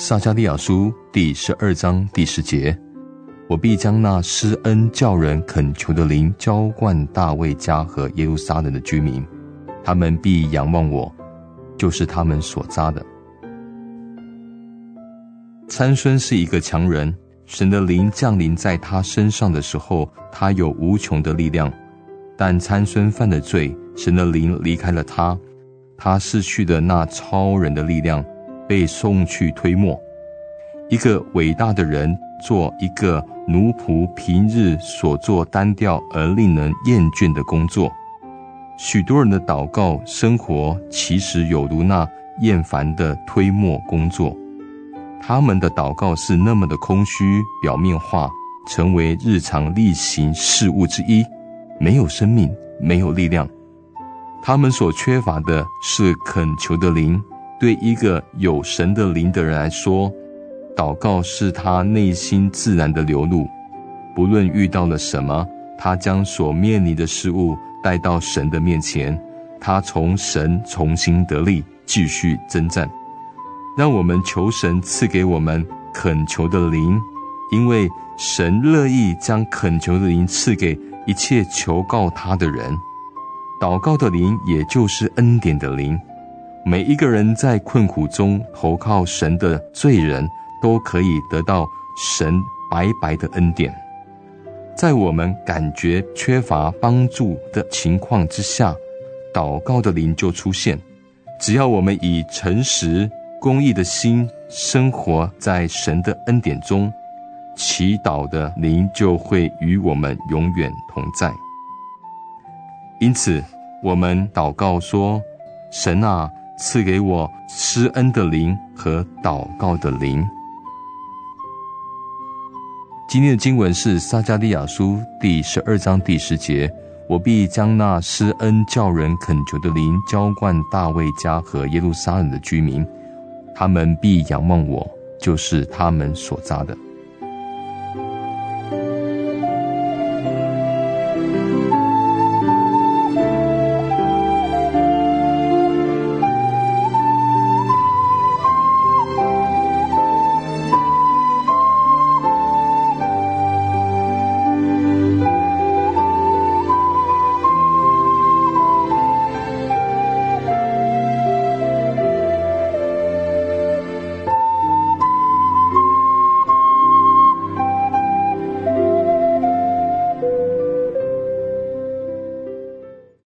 撒迦利亚书第十二章第十节：我必将那施恩叫人恳求的灵浇灌大卫家和耶路撒冷的居民，他们必仰望我，就是他们所扎的。参孙是一个强人，神的灵降临在他身上的时候，他有无穷的力量。但参孙犯了罪，神的灵离开了他，他失去的那超人的力量，被送去推磨。一个伟大的人做一个奴仆，平日所做单调而令人厌倦的工作。许多人的祷告生活，其实有如那厌烦的推磨工作。他们的祷告是那么的空虚、表面化，成为日常例行事务之一，没有生命，没有力量。他们所缺乏的是恳求的灵。对一个有神的灵的人来说，祷告是他内心自然的流露。不论遇到了什么，他将所面临的事物带到神的面前，他从神重新得力，继续征战。让我们求神赐给我们恳求的灵，因为神乐意将恳求的灵赐给一切求告他的人。祷告的灵，也就是恩典的灵。每一个人在困苦中投靠神的罪人，都可以得到神白白的恩典。在我们感觉缺乏帮助的情况之下，祷告的灵就出现。只要我们以诚实。公义的心生活在神的恩典中，祈祷的灵就会与我们永远同在。因此，我们祷告说：“神啊，赐给我施恩的灵和祷告的灵。”今天的经文是撒加利亚书第十二章第十节：“我必将那施恩叫人恳求的灵浇灌大卫家和耶路撒冷的居民。”他们必仰望我，就是他们所扎的。